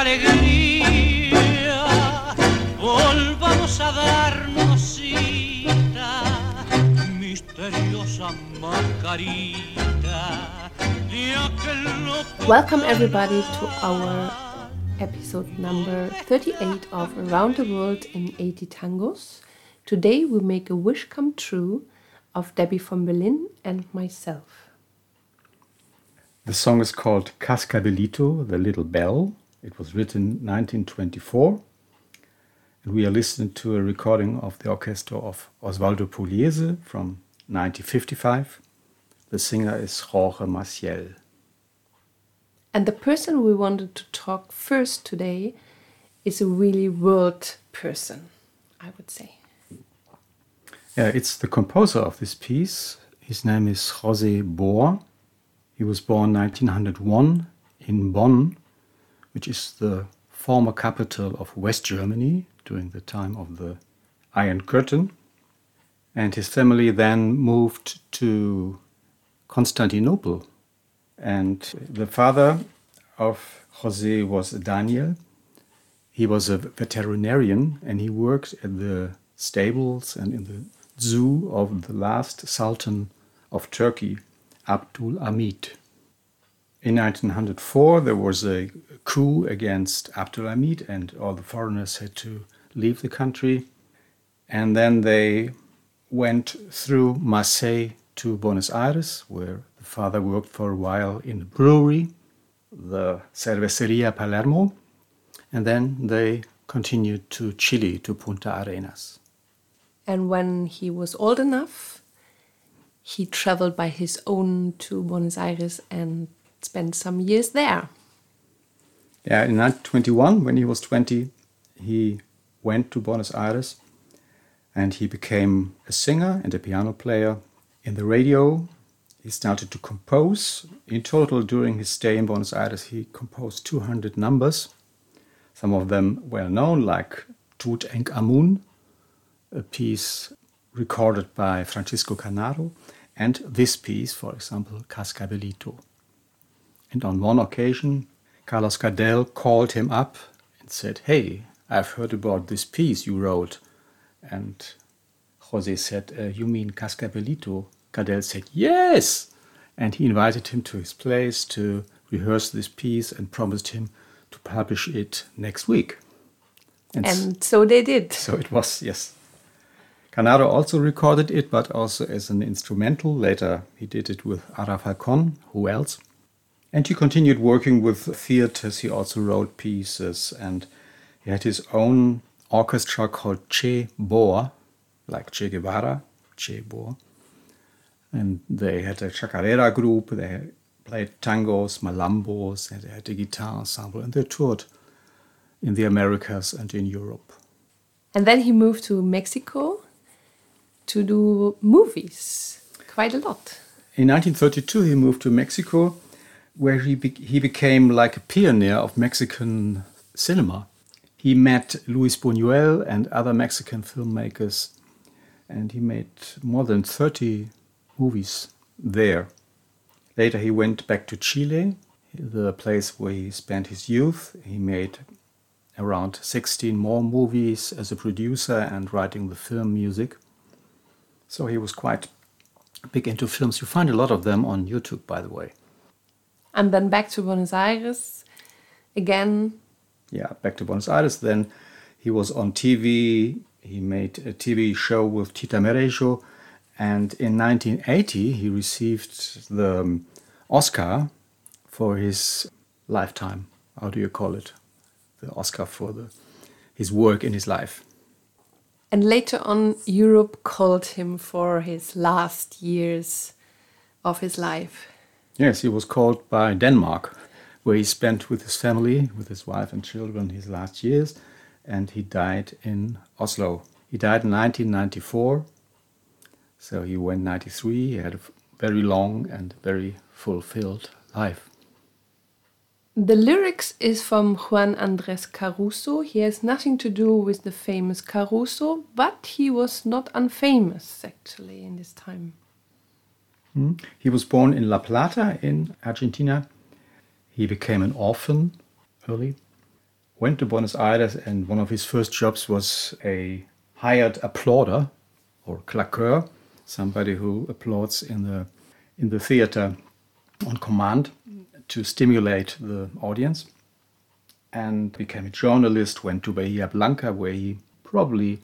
poca alegría, volvamos a darnos cita, misteriosa mascarita de aquel loco. Welcome, everybody, to our episode number 38 of Around the World in 80 Tangos. Today we make a wish come true of Debbie from Berlin and myself. The song is called Cascabelito, the Little Bell. It was written in 1924. And we are listening to a recording of the orchestra of Osvaldo Pugliese from 1955. The singer is Jorge Maciel. And the person we wanted to talk first today is a really world person, I would say. Yeah, it's the composer of this piece. His name is José Bohr. He was born 1901 in Bonn, which is the former capital of West Germany during the time of the Iron Curtain. And his family then moved to Constantinople and the father of Jose was Daniel. He was a veterinarian and he worked at the stables and in the zoo of the last Sultan of Turkey, Abdul Hamid. In 1904, there was a coup against Abdul Hamid, and all the foreigners had to leave the country. And then they went through Marseille to Buenos Aires, where the father worked for a while in a brewery, the Cerveceria Palermo, and then they continued to Chile, to Punta Arenas. And when he was old enough, he traveled by his own to Buenos Aires and spent some years there. Yeah, in 1921, when he was 20, he went to Buenos Aires and he became a singer and a piano player in the radio he started to compose. In total, during his stay in Buenos Aires, he composed 200 numbers, some of them well known, like Tut Enk Amun, a piece recorded by Francisco Canaro, and this piece, for example, Cascabelito. And on one occasion, Carlos Gardel called him up and said, Hey, I've heard about this piece you wrote. And Jose said, uh, You mean Cascabelito? Gardel said yes, and he invited him to his place to rehearse this piece and promised him to publish it next week. And, and so they did. So it was, yes. Canaro also recorded it, but also as an instrumental. Later, he did it with Ada Falcón. Who else? And he continued working with theaters. He also wrote pieces, and he had his own orchestra called Che Bohr, like Che Guevara, Che Bohr and they had a chacarera group. They played tangos, malambos, and they had a guitar ensemble, and they toured in the Americas and in Europe. And then he moved to Mexico to do movies, quite a lot. In 1932, he moved to Mexico, where he, be he became like a pioneer of Mexican cinema. He met Luis Buñuel and other Mexican filmmakers, and he made more than 30 movies there. Later, he went back to Chile, the place where he spent his youth. He made around 16 more movies as a producer and writing the film music. So he was quite big into films. You find a lot of them on YouTube, by the way. And then back to Buenos Aires again. Yeah, back to Buenos Aires. Then he was on TV. He made a TV show with Tita Merello and in 1980, he received the um, Oscar for his lifetime. How do you call it? The Oscar for the, his work in his life. And later on, Europe called him for his last years of his life. Yes, he was called by Denmark, where he spent with his family, with his wife and children, his last years, and he died in Oslo. He died in 1994 so he went 93. He had a very long and very fulfilled life. The lyrics is from Juan Andres Caruso. He has nothing to do with the famous Caruso, but he was not unfamous actually in this time. Mm. He was born in La Plata in Argentina. He became an orphan early, went to Buenos Aires, and one of his first jobs was a hired applauder or claqueur, somebody who applauds in the in the theater on command to stimulate the audience. And became a journalist, went to Bahia Blanca, where he probably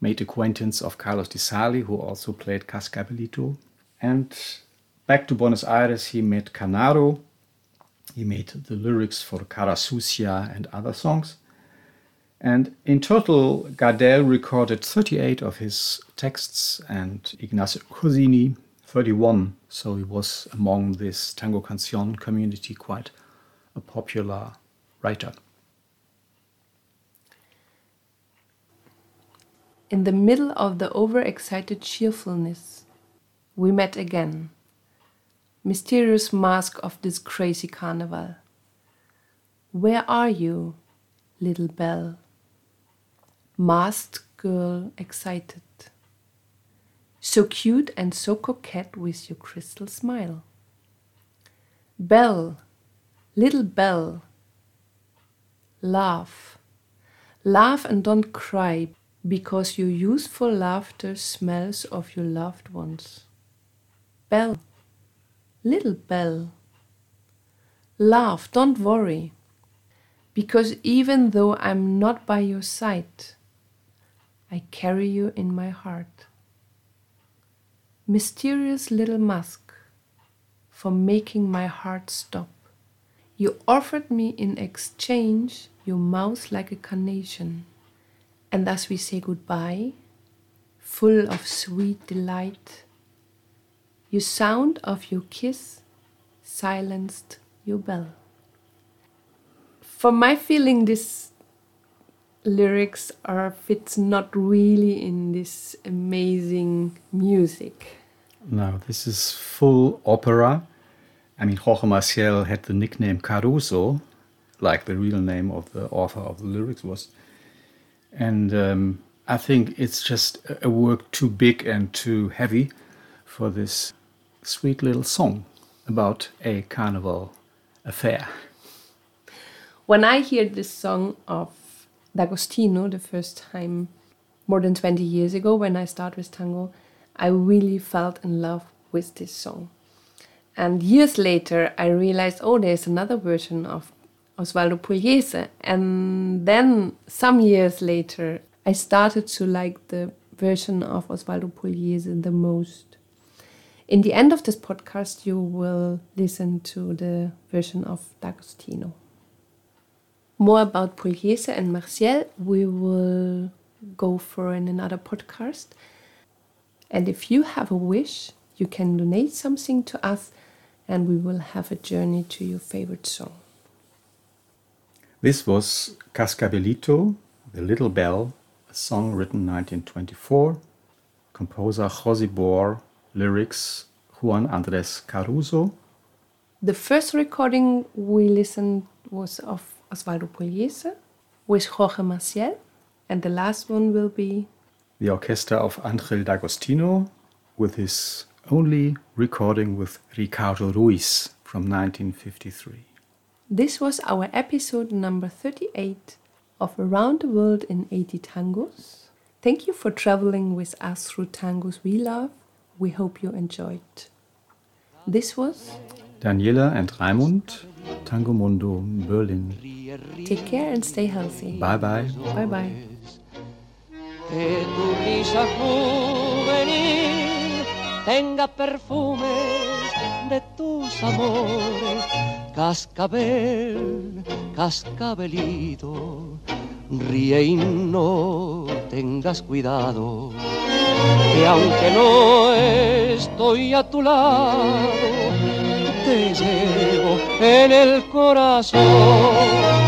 made acquaintance of Carlos Di Sarli, who also played Cascabelito. And back to Buenos Aires, he met Canaro. He made the lyrics for Cara Sucia and other songs. And in total, Gardel recorded 38 of his texts and Ignacio Corsini 31. So he was among this Tango Canción community quite a popular writer. In the middle of the overexcited cheerfulness, we met again. Mysterious mask of this crazy carnival. Where are you, little bell? Masked girl excited. So cute and so coquette with your crystal smile. Bell, little bell, laugh. Laugh and don't cry because your youthful laughter smells of your loved ones. Bell, little bell, laugh, don't worry, because even though I'm not by your side, I carry you in my heart. Mysterious little mask for making my heart stop. You offered me in exchange your mouth like a carnation and thus we say goodbye, full of sweet delight, your sound of your kiss silenced your bell. For my feeling, this lyrics are fits not really in this amazing music. No, this is full opera. I mean, Jorge Maciel had the nickname Caruso, like the real name of the author of the lyrics was. And um, I think it's just a work too big and too heavy for this sweet little song about a carnival affair. When I hear this song of D'Agostino the first time, more than 20 years ago, when I started with tango, I really felt in love with this song. And years later, I realized, oh, there's another version of Osvaldo Pugliese. And then some years later, I started to like the version of Osvaldo Pugliese the most. In the end of this podcast, you will listen to the version of D'Agostino. More about Pugliese and Maciel, we will go for in another podcast. And if you have a wish, you can donate something to us, and we will have a journey to your favorite song. This was Cascabelito, The Little Bell, a song written 1924, composer José Bohr, lyrics Juan Andrés Caruso. The first recording we listened was of Osvaldo Pugliese with Jorge Maciel, and the last one will be the orchestra of Angel D'Agostino with his only recording with Ricardo Ruiz from 1953. This was our episode number 38 of Around the World in 80 Tangos. Thank you for traveling with us through tangos we love. We hope you enjoyed. This was Daniela and Raimund, Tango Mundo, Berlin. Take care and stay healthy. Bye bye. Bye bye. Que tu risa juvenil tenga perfumes de tus amores Cascabel, cascabelito, ríe y no tengas cuidado, que aunque no estoy a tu lado, te llevo en el corazón.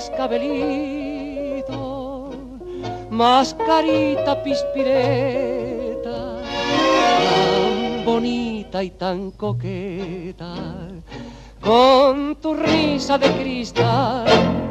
Cascabelito? Mascarita pispireta, tan bonita y tan coqueta, con tu risa de cristal